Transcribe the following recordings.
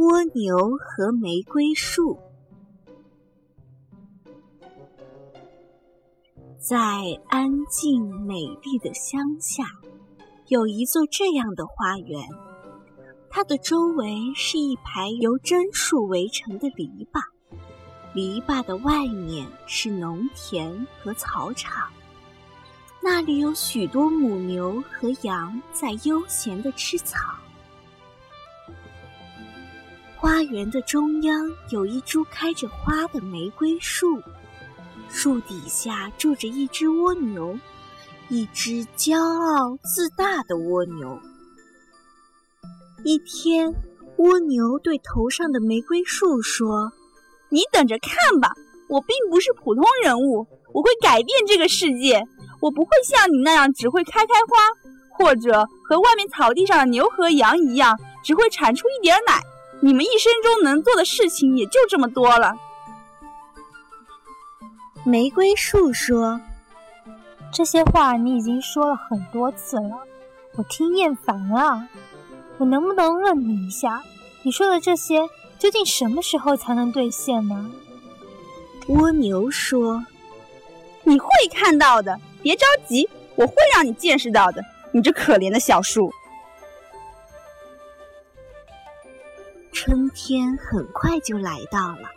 蜗牛和玫瑰树，在安静美丽的乡下，有一座这样的花园。它的周围是一排由榛树围成的篱笆，篱笆的外面是农田和草场。那里有许多母牛和羊在悠闲地吃草。花园的中央有一株开着花的玫瑰树，树底下住着一只蜗牛，一只骄傲自大的蜗牛。一天，蜗牛对头上的玫瑰树说：“你等着看吧，我并不是普通人物，我会改变这个世界。我不会像你那样只会开开花，或者和外面草地上的牛和羊一样，只会产出一点奶。”你们一生中能做的事情也就这么多了。玫瑰树说：“这些话你已经说了很多次了，我听厌烦了。我能不能问你一下，你说的这些究竟什么时候才能兑现呢？”蜗牛说：“你会看到的，别着急，我会让你见识到的。你这可怜的小树。”春天很快就来到了，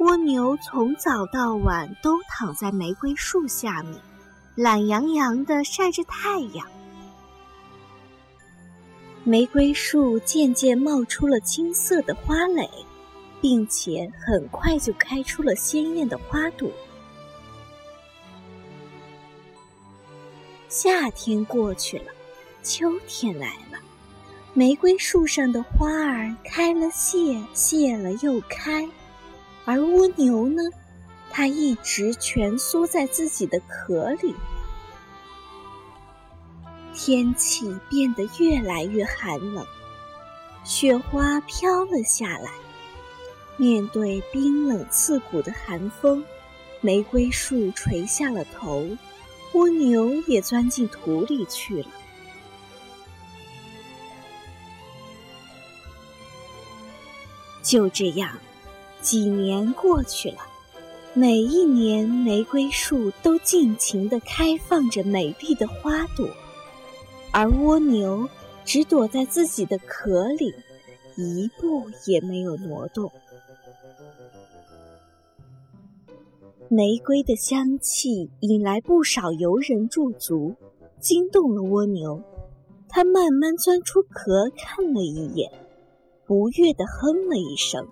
蜗牛从早到晚都躺在玫瑰树下面，懒洋洋地晒着太阳。玫瑰树渐渐冒出了金色的花蕾，并且很快就开出了鲜艳的花朵。夏天过去了，秋天来了。玫瑰树上的花儿开了谢，谢了又开，而蜗牛呢？它一直蜷缩在自己的壳里。天气变得越来越寒冷，雪花飘了下来。面对冰冷刺骨的寒风，玫瑰树垂下了头，蜗牛也钻进土里去了。就这样，几年过去了，每一年玫瑰树都尽情地开放着美丽的花朵，而蜗牛只躲在自己的壳里，一步也没有挪动。玫瑰的香气引来不少游人驻足，惊动了蜗牛，它慢慢钻出壳，看了一眼。不悦地哼了一声：“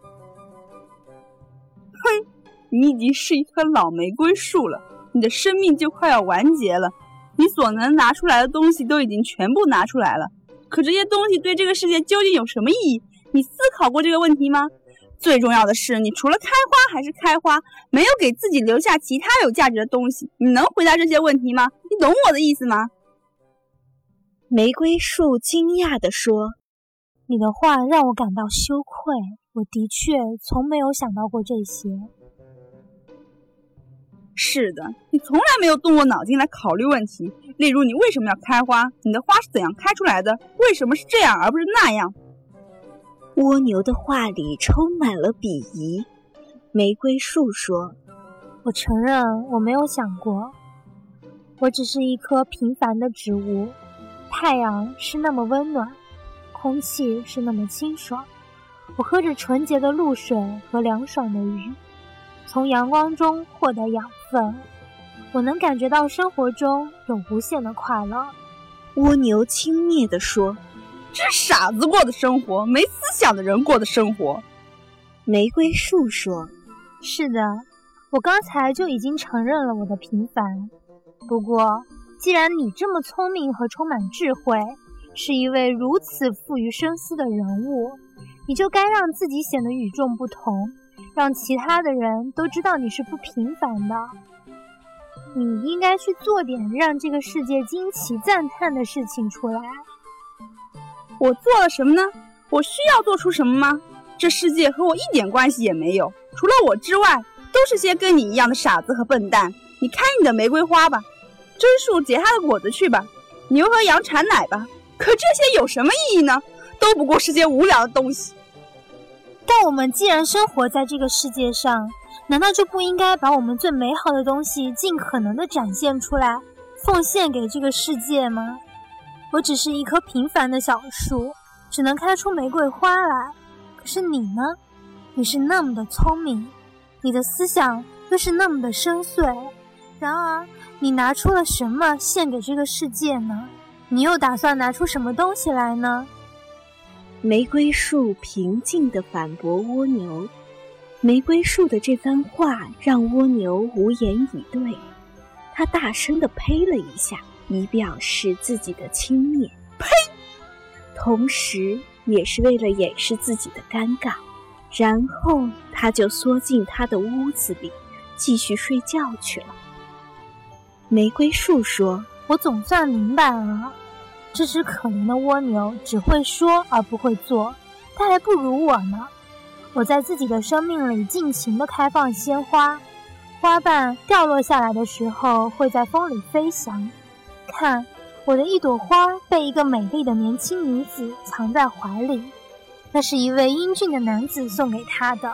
哼，你已经是一棵老玫瑰树了，你的生命就快要完结了。你所能拿出来的东西都已经全部拿出来了，可这些东西对这个世界究竟有什么意义？你思考过这个问题吗？最重要的是，你除了开花还是开花，没有给自己留下其他有价值的东西。你能回答这些问题吗？你懂我的意思吗？”玫瑰树惊讶地说。你的话让我感到羞愧。我的确从没有想到过这些。是的，你从来没有动过脑筋来考虑问题，例如你为什么要开花，你的花是怎样开出来的，为什么是这样而不是那样。蜗牛的话里充满了鄙夷。玫瑰树说：“我承认我没有想过，我只是一棵平凡的植物。太阳是那么温暖。”空气是那么清爽，我喝着纯洁的露水和凉爽的雨，从阳光中获得养分。我能感觉到生活中有无限的快乐。蜗牛轻蔑地说：“这是傻子过的生活，没思想的人过的生活。”玫瑰树说：“是的，我刚才就已经承认了我的平凡。不过，既然你这么聪明和充满智慧。”是一位如此富于深思的人物，你就该让自己显得与众不同，让其他的人都知道你是不平凡的。你应该去做点让这个世界惊奇赞叹的事情出来。我做了什么呢？我需要做出什么吗？这世界和我一点关系也没有，除了我之外，都是些跟你一样的傻子和笨蛋。你开你的玫瑰花吧，榛树结它的果子去吧，牛和羊产奶吧。可这些有什么意义呢？都不过是些无聊的东西。但我们既然生活在这个世界上，难道就不应该把我们最美好的东西尽可能的展现出来，奉献给这个世界吗？我只是一棵平凡的小树，只能开出玫瑰花来。可是你呢？你是那么的聪明，你的思想又是那么的深邃。然而，你拿出了什么献给这个世界呢？你又打算拿出什么东西来呢？玫瑰树平静地反驳蜗牛。玫瑰树的这番话让蜗牛无言以对，他大声地呸了一下。以表示自己的轻蔑，呸！同时也是为了掩饰自己的尴尬。然后他就缩进他的屋子里，继续睡觉去了。玫瑰树说：“我总算明白了，这只可怜的蜗牛只会说而不会做，它还不如我呢。我在自己的生命里尽情地开放鲜花，花瓣掉落下来的时候会在风里飞翔。”看，我的一朵花被一个美丽的年轻女子藏在怀里，那是一位英俊的男子送给她的；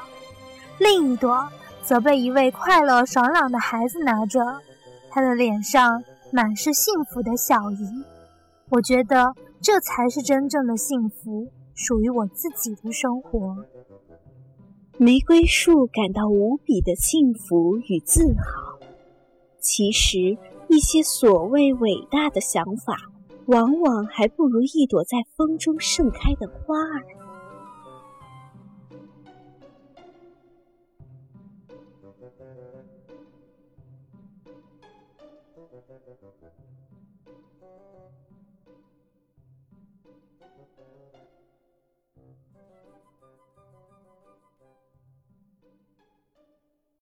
另一朵则被一位快乐爽朗的孩子拿着，他的脸上满是幸福的笑意。我觉得这才是真正的幸福，属于我自己的生活。玫瑰树感到无比的幸福与自豪。其实。一些所谓伟大的想法，往往还不如一朵在风中盛开的花儿。Thank you.